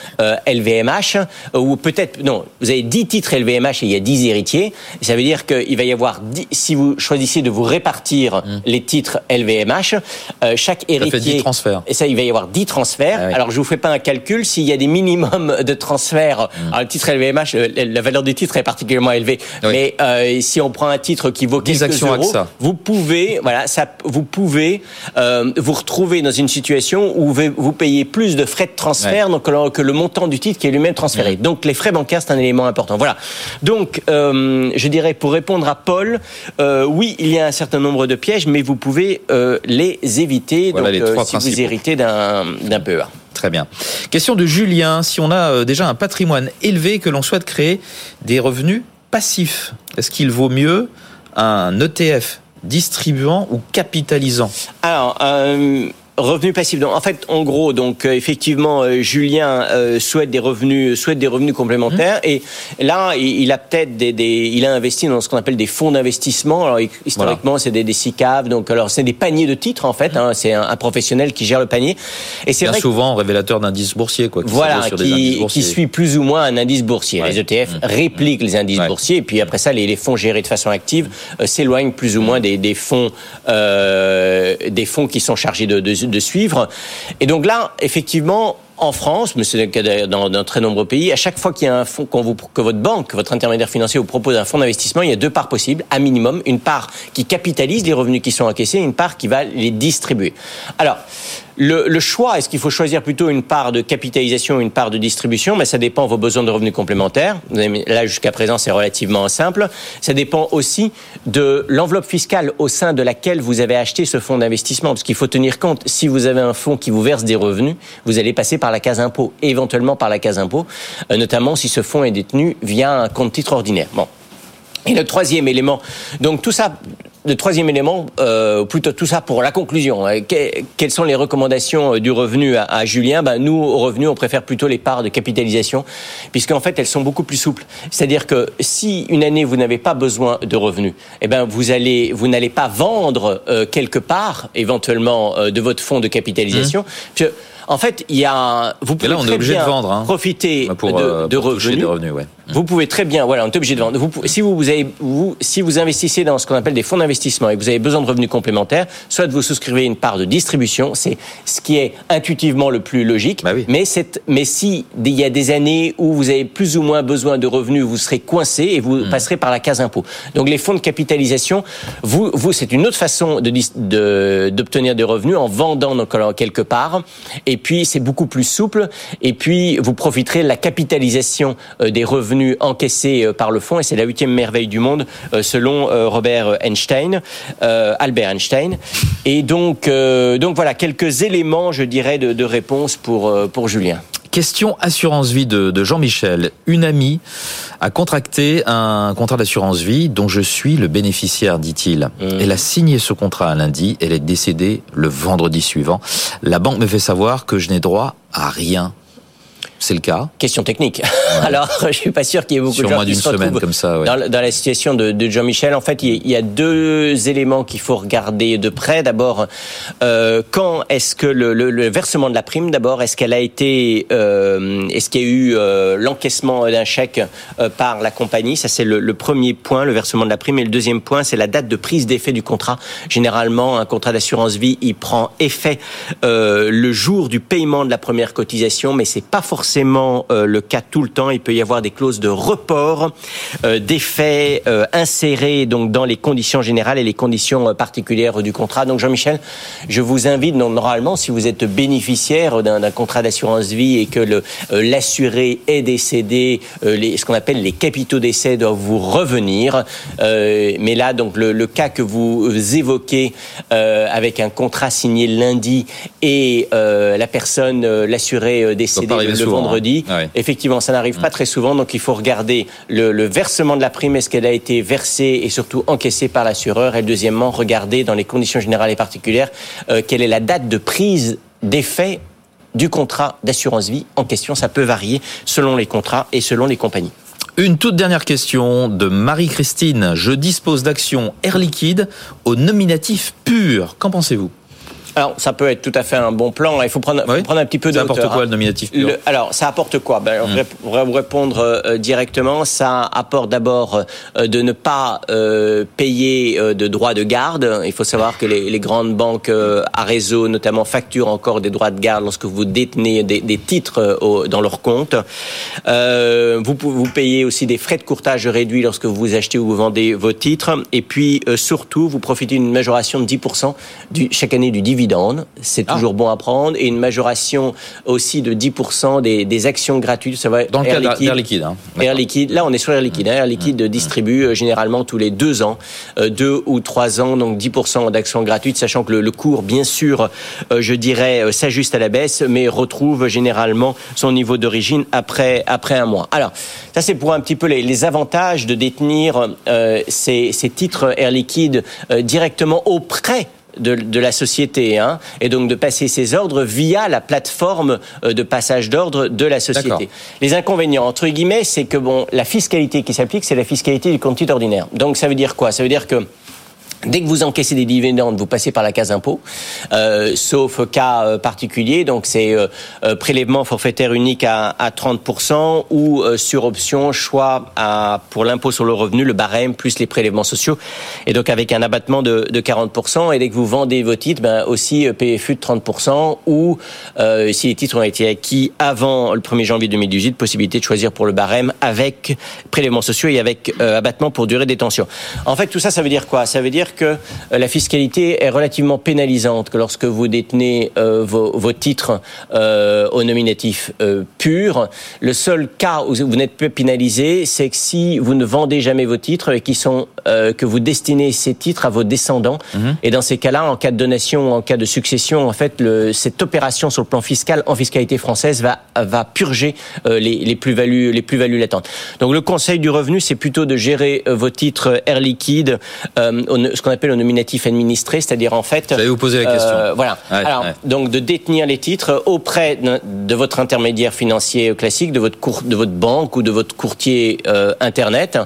LVMH, euh, ou peut-être, non, vous avez dix titres LVMH et il y a dix héritiers. Ça veut dire qu'il va y avoir, si vous choisissez de vous répartir mmh. les titres LVMH, euh, chaque héritier... Ça fait 10 transferts. Et ça, il va y avoir 10 transferts. Ah Alors, je vous fais pas un calcul. S'il y a des minimums de transferts, mmh. alors, le titre LVMH, euh, la valeur du titre est particulièrement élevée. Mais si on prend un titre qui vaut quelques actions euros, vous pouvez, voilà, ça, vous pouvez vous retrouver dans une situation où vous payez plus de frais de transfert donc, que le montant du titre qui est lui-même transféré. Donc les frais bancaires, c'est un élément important. Voilà. Donc, euh, je dirais, pour répondre à Paul, euh, oui, il y a un certain nombre de pièges, mais vous pouvez euh, les éviter donc, si vous héritez d'un PEA. Très bien. Question de Julien. Si on a déjà un patrimoine élevé que l'on souhaite créer des revenus passifs, est-ce qu'il vaut mieux un ETF distribuant ou capitalisant? Alors, Revenu passif. Donc, en fait, en gros, donc euh, effectivement, euh, Julien euh, souhaite des revenus, souhaite des revenus complémentaires. Mmh. Et là, il, a peut-être des, des, il a investi dans ce qu'on appelle des fonds d'investissement. Alors historiquement, c'est des, des SICAV. Donc, alors c'est des paniers de titres en fait. Hein, c'est un, professionnel qui gère le panier. Et c'est vrai souvent révélateur d'indices boursiers, quoi. Qui voilà, sur qui, qui suit plus ou moins un indice boursier. Les ETF mmh. répliquent les indices boursiers. Et puis après ça, les, les fonds gérés de façon active s'éloignent plus ou moins des, des fonds, des fonds qui sont chargés de, de de suivre. Et donc là, effectivement, en France, mais c'est le cas dans, dans très nombreux pays, à chaque fois qu'il y a un fonds, vous, que votre banque, votre intermédiaire financier vous propose un fonds d'investissement, il y a deux parts possibles, à minimum. Une part qui capitalise les revenus qui sont encaissés et une part qui va les distribuer. Alors, le, le choix, est-ce qu'il faut choisir plutôt une part de capitalisation une part de distribution? Mais ça dépend de vos besoins de revenus complémentaires. Là, jusqu'à présent, c'est relativement simple. Ça dépend aussi de l'enveloppe fiscale au sein de laquelle vous avez acheté ce fonds d'investissement. Parce qu'il faut tenir compte, si vous avez un fonds qui vous verse des revenus, vous allez passer par la case impôt, éventuellement par la case impôt, euh, notamment si ce fonds est détenu via un compte titre ordinaire. Bon. Et le troisième élément, donc tout ça, le troisième élément, euh, plutôt tout ça pour la conclusion. Euh, quelles sont les recommandations euh, du revenu à, Julien? Ben, Nous, au revenu, on préfère plutôt les parts de capitalisation, puisqu'en fait, elles sont beaucoup plus souples. C'est-à-dire que si une année, vous n'avez pas besoin de revenus, eh ben, vous allez, vous n'allez pas vendre euh, quelque part, éventuellement, de votre fonds de capitalisation. Mmh. En fait, il y a, vous pouvez là, on très est obligé bien de vendre, hein. profiter pour, de, de revenus. revenus ouais. Vous pouvez très bien, voilà, on est obligé de vendre. Vous, si vous, vous, avez, vous, si vous investissez dans ce qu'on appelle des fonds d'investissement et que vous avez besoin de revenus complémentaires, soit vous souscrivez une part de distribution, c'est ce qui est intuitivement le plus logique. Bah oui. Mais mais si il y a des années où vous avez plus ou moins besoin de revenus, vous serez coincé et vous mmh. passerez par la case impôt. Donc les fonds de capitalisation, vous, vous, c'est une autre façon de, d'obtenir des revenus en vendant donc, quelque part. Et et puis c'est beaucoup plus souple, et puis vous profiterez de la capitalisation euh, des revenus encaissés euh, par le fonds, et c'est la huitième merveille du monde euh, selon Robert Einstein, Albert Einstein. Et donc, donc voilà quelques éléments, je dirais, de, de réponse pour pour Julien. Question assurance vie de, Jean-Michel. Une amie a contracté un contrat d'assurance vie dont je suis le bénéficiaire, dit-il. Mmh. Elle a signé ce contrat un lundi, elle est décédée le vendredi suivant. La banque me fait savoir que je n'ai droit à rien. C'est le cas. Question technique. Alors, je suis pas sûr qu'il y ait beaucoup de gens qui se semaine comme ça, dans, la situation de, de Jean-Michel. En fait, il y a deux éléments qu'il faut regarder de près. D'abord, euh, quand est-ce que le, le, le, versement de la prime, d'abord, est-ce qu'elle a été, euh, est-ce qu'il y a eu euh, l'encaissement d'un chèque par la compagnie? Ça, c'est le, le, premier point, le versement de la prime. Et le deuxième point, c'est la date de prise d'effet du contrat. Généralement, un contrat d'assurance vie, il prend effet le jour du paiement de la première cotisation, mais c'est pas forcément forcément le cas tout le temps. Il peut y avoir des clauses de report d'effets insérés donc dans les conditions générales et les conditions particulières du contrat. Donc Jean-Michel, je vous invite normalement si vous êtes bénéficiaire d'un contrat d'assurance vie et que l'assuré est décédé, les, ce qu'on appelle les capitaux d'essai doivent vous revenir. mais là donc le, le, cas que vous évoquez avec un contrat signé lundi et euh, la personne, euh, l'assuré euh, décédé le, vendredi. Hein. Ah Effectivement, ça n'arrive pas mm. très souvent, donc il faut regarder le, versement de la prime, est-ce qu'elle a été versée et surtout encaissée par l'assureur, et deuxièmement, regarder dans les conditions générales et particulières quelle est la date de prise d'effet du contrat d'assurance vie en question. Ça peut varier selon les contrats et selon les compagnies. Une toute dernière question de Marie-Christine. Je dispose d'actions Air Liquide au nominatif pur. Qu'en pensez-vous? Alors, ça peut être tout à fait un bon plan. Il faut prendre, prendre un petit peu de Ça apporte quoi, le hein. nominatif pur Alors, ça apporte quoi? Ben, On va vous répondre euh, directement. Ça apporte d'abord euh, de ne pas euh, payer de droits de garde. Il faut savoir que les, les grandes banques à réseau, notamment, facturent encore des droits de garde lorsque vous détenez des, des titres au, dans leur compte. vous, vous payez aussi des frais de courtage réduits lorsque vous achetez ou vous vendez vos titres. Et puis, surtout, vous profitez d'une majoration de 10% du, chaque année du dividende c'est ah. toujours bon à prendre, et une majoration aussi de 10% des, des, actions gratuites. Ça va Dans le cas d'Air Liquide. Hein. Air Liquide, là on est sur Air Liquide. Hein. Air Liquide mmh. distribue euh, généralement tous les deux ans, euh, deux ou trois ans, donc 10% d'actions gratuites, sachant que le, cours, bien sûr, euh, je dirais, s'ajuste à la baisse, mais retrouve généralement son niveau d'origine après, après un mois. Alors, ça c'est pour un petit peu les, les avantages de détenir ces, ces, titres Air Liquide directement auprès de, la société, hein, et donc de passer ses ordres via la plateforme euh, de passage d'ordre de la société. Les inconvénients, entre guillemets, c'est que bon, la fiscalité qui s'applique, c'est la fiscalité du compte ordinaire. Donc ça veut dire quoi? Ça veut dire que Dès que vous encaissez des dividendes, vous passez par la case impôt, euh, sauf cas euh, particulier. Donc c'est euh, euh, prélèvement forfaitaire unique à, à 30% ou sur option choix à, pour l'impôt sur le revenu, le barème plus les prélèvements sociaux. Et donc avec un abattement de, de 40%. Et dès que vous vendez vos titres, ben aussi PFU de 30% ou si les titres ont été acquis avant le 1er janvier 2018, possibilité de choisir pour le barème avec prélèvements sociaux et avec abattement pour durée de détention. En fait, tout ça, ça veut dire quoi? Ça veut dire que euh, la fiscalité est relativement pénalisante, que lorsque vous détenez euh, vos, vos, titres euh, au nominatif pur, le seul cas où vous n'êtes pas pénalisé, c'est que si vous ne vendez jamais vos titres et qui sont que vous destinez ces titres à vos descendants, mhm. et dans ces cas-là, en cas de donation, en cas de succession, en fait, le, cette opération sur le plan fiscal en fiscalité française va va purger les, les plus-values les plus-values latentes. Donc le conseil du revenu, c'est plutôt de gérer vos titres Air Liquide, ce qu'on appelle le nominatif administré, c'est-à-dire en fait. J'allais vous poser la question. Euh, voilà. Alors, donc de détenir les titres auprès de, votre intermédiaire financier classique, de votre cour, de votre banque ou de votre courtier euh, internet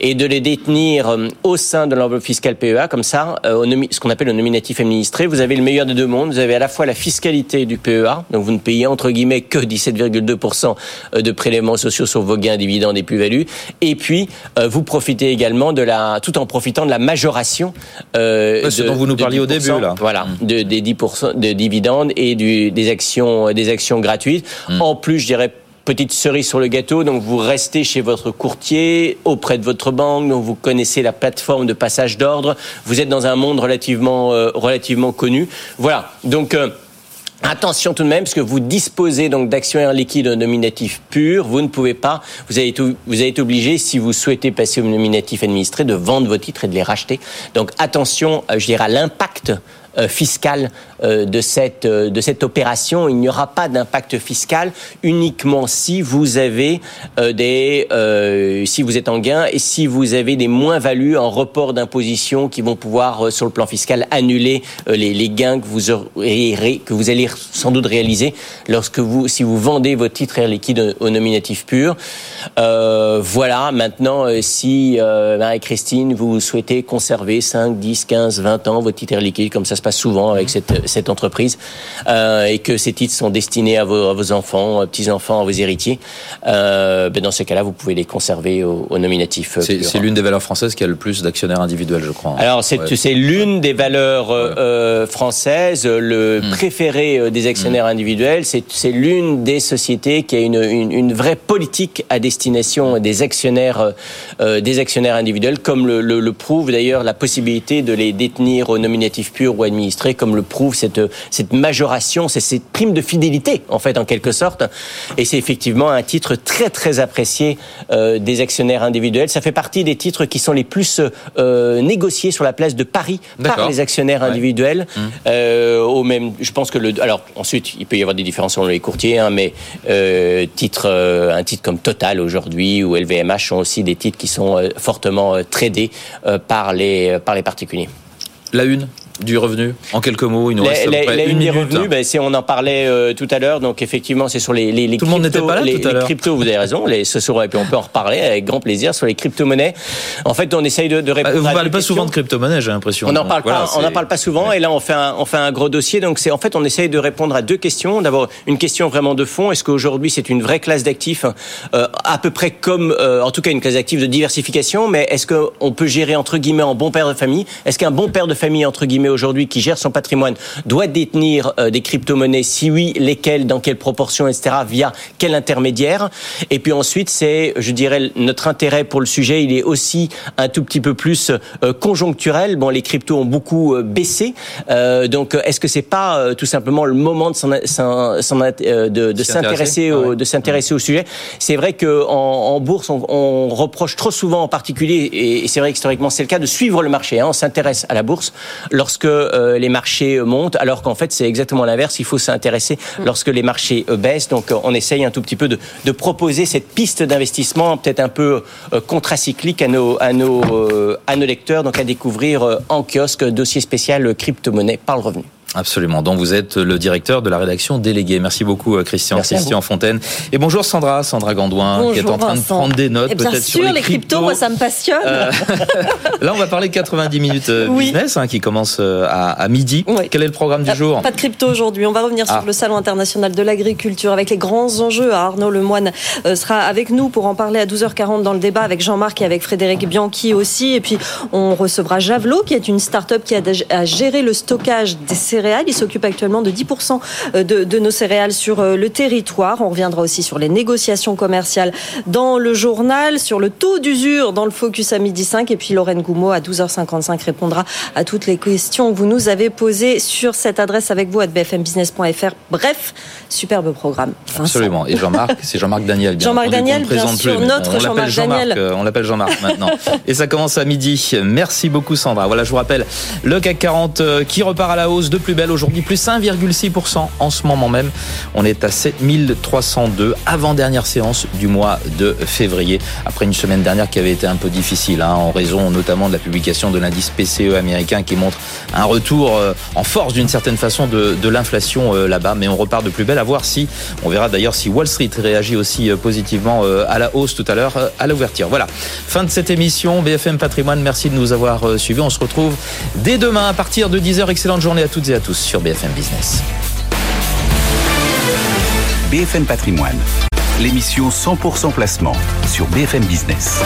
et de les détenir euh, au sein de l'enveloppe fiscale PEA, comme ça, euh, ce qu'on appelle le nominatif administré. Vous avez le meilleur des deux mondes. Vous avez à la fois la fiscalité du PEA, donc vous ne payez entre guillemets que 17,2% euh, de prélèvements sociaux sur vos gains, dividendes et plus-values, et puis vous profitez également de la, tout en profitant de la majoration. Euh, ce dont vous nous parliez au début là. Voilà, mmh. de, des 10% de dividendes et du, des actions, des actions gratuites. Mmh. En plus, je dirais petite cerise sur le gâteau, donc vous restez chez votre courtier, auprès de votre banque, donc vous connaissez la plateforme de passage d'ordre, vous êtes dans un monde relativement, euh, relativement connu. Voilà, donc... Euh, attention tout de même, parce que vous disposez donc d'actions en liquide nominatif pur, vous ne pouvez pas, vous avez, tout, vous été obligé, si vous souhaitez passer au nominatif administré, de vendre vos titres et de les racheter. Donc attention, euh, je dirais, à l'impact fiscal euh, de cette euh, de cette opération. Il n'y aura pas d'impact fiscal uniquement si vous avez des si vous êtes en gain et si vous avez des moins-values en report d'imposition qui vont pouvoir sur le plan fiscal annuler les, les gains que vous que vous allez sans doute réaliser lorsque vous si vous vendez vos titres Air Liquide au nominatif pur. voilà. Maintenant, si Marie-Christine vous souhaitez conserver 5, 10, 15, 20 ans vos titres Air Liquide comme ça se passe passe souvent avec cette, cette entreprise, euh, et que ces titres sont destinés à vos, à vos enfants, petits-enfants, à vos héritiers, euh, ben dans ces cas-là, vous pouvez les conserver au, au nominatif. C'est l'une des valeurs françaises qui a le plus d'actionnaires individuels, je crois. Alors, c'est ouais. l'une des valeurs euh, françaises, le hmm. préféré des actionnaires hmm. individuels. C'est l'une des sociétés qui a une, une, une, vraie politique à destination des actionnaires, euh, des actionnaires individuels, comme le, le, le prouve d'ailleurs la possibilité de les détenir au nominatif pur ou administré, comme le prouve cette, cette majoration, c'est cette prime de fidélité, en fait, en quelque sorte. Et c'est effectivement un titre très, très apprécié euh, des actionnaires individuels. Ça fait partie des titres qui sont les plus euh, négociés sur la place de Paris par les actionnaires individuels. Mmh. Euh, au même, je pense que le. Alors ensuite, il peut y avoir des différences selon les courtiers, hein, mais titre, un titre comme Total aujourd'hui ou LVMH sont aussi des titres qui sont fortement tradés par les par les particuliers. La une? Du revenu En quelques mots, il nous reste les, à peu près les, une les minute. revenus, ben, c'est, on en parlait euh, tout à l'heure, donc effectivement, c'est sur les, les, les tout le monde n'était pas là les, tout à l'heure. cryptos, vous avez raison, les, et puis on peut en reparler avec grand plaisir sur les crypto-monnaies. En fait, on essaye de, de répondre Bah, vous à parlez pas questions. souvent de crypto-monnaie, j'ai l'impression. On n'en parle voilà, pas, on parle pas souvent, et là on fait un, on fait un gros dossier. Donc c'est en fait on essaye de répondre à deux questions. D'abord une question vraiment de fond. Est-ce qu'aujourd'hui c'est une vraie classe d'actifs, euh, à peu près comme, euh, en tout cas une classe d'actifs de diversification, mais est-ce qu'on peut gérer entre guillemets en bon père de famille? Est-ce qu'un bon père de famille entre guillemets aujourd'hui qui gère son patrimoine doit détenir euh, des crypto-monnaies Si oui, lesquelles, dans quelle proportion, etc. Via quel intermédiaire Et puis ensuite c'est, je dirais, notre intérêt pour le sujet, il est aussi un tout petit peu plus euh, conjoncturel. Bon, les cryptos ont beaucoup euh, baissé, Euh, donc est-ce que c'est pas euh, tout simplement le moment de euh, s'intéresser intéresser, au, ouais. sujet? C'est vrai que en, en bourse, on, on reproche trop souvent, en particulier, et, et c'est vrai que historiquement c'est le cas, de suivre le marché. hein. On s'intéresse à la bourse lorsque euh, les marchés montent, alors qu'en fait c'est exactement l'inverse. Il faut s'intéresser lorsque les marchés euh, baissent. Donc euh, on essaye un tout petit peu de, de proposer cette piste d'investissement, peut-être un peu euh, contracyclique à nos, à nos, euh, à nos lecteurs, donc à découvrir euh, en kiosque dossier spécial euh, crypto-monnaie par le revenu. Absolument. Donc vous êtes le directeur de la rédaction déléguée. Merci beaucoup euh, Christian, Merci Christian Fontaine. Et bonjour Sandra, Sandra Gandouin, qui est en train de prendre des notes Eh peut-être sur les, les cryptos, moi ça me passionne. Euh, Là, on va parler 90 minutes euh, Oui. business hein, qui commence à, à midi. Oui. Quel est le programme du jour Pas de crypto aujourd'hui. On va revenir Ah. sur le Salon international de l'agriculture avec les grands enjeux. Arnaud Lemoine sera avec nous pour en parler à 12h40 dans le débat avec Jean-Marc et avec Frédéric Bianchi aussi. Et puis, on recevra Javelot, qui est une start-up qui a à gérer le stockage des céréales. Il s'occupe actuellement de 10% de, de nos céréales sur euh, le territoire. On reviendra aussi sur les négociations commerciales dans le journal, sur le taux d'usure dans le Focus à midi 5. Et puis, Lorraine Goumeau, à 12h55, répondra à toutes les questions que vous nous avez posées sur cette adresse avec vous à bfmbusiness.fr. Bref, superbe programme. Vincent. Absolument. Et Jean-Marc, c'est Jean-Marc Daniel. Jean-Marc Daniel, bien sûr, notre Jean-Marc Daniel. euh, On l'appelle Jean-Marc maintenant. Et ça commence à midi. Merci beaucoup Sandra. Voilà, je vous rappelle, le CAC 40 euh, qui repart à la hausse de plus belle aujourd'hui, plus 1,6% en ce moment même. On est à 7302, avant-dernière séance du mois de février, après une semaine dernière qui avait été un peu difficile, hein, en raison notamment de la publication de l'indice PCE américain qui montre un retour euh, en force d'une certaine façon de, de l'inflation euh, là-bas. Mais on repart de plus belle à voir si, on verra d'ailleurs si Wall Street réagit aussi euh, positivement à la hausse tout à l'heure à l'ouverture. Voilà, fin de cette émission. BFM Patrimoine, merci de nous avoir suivis. On se retrouve dès demain à partir de 10h. Excellente journée à toutes et tous sur BFM Business. BFM Patrimoine, l'émission 100% placement sur BFM Business.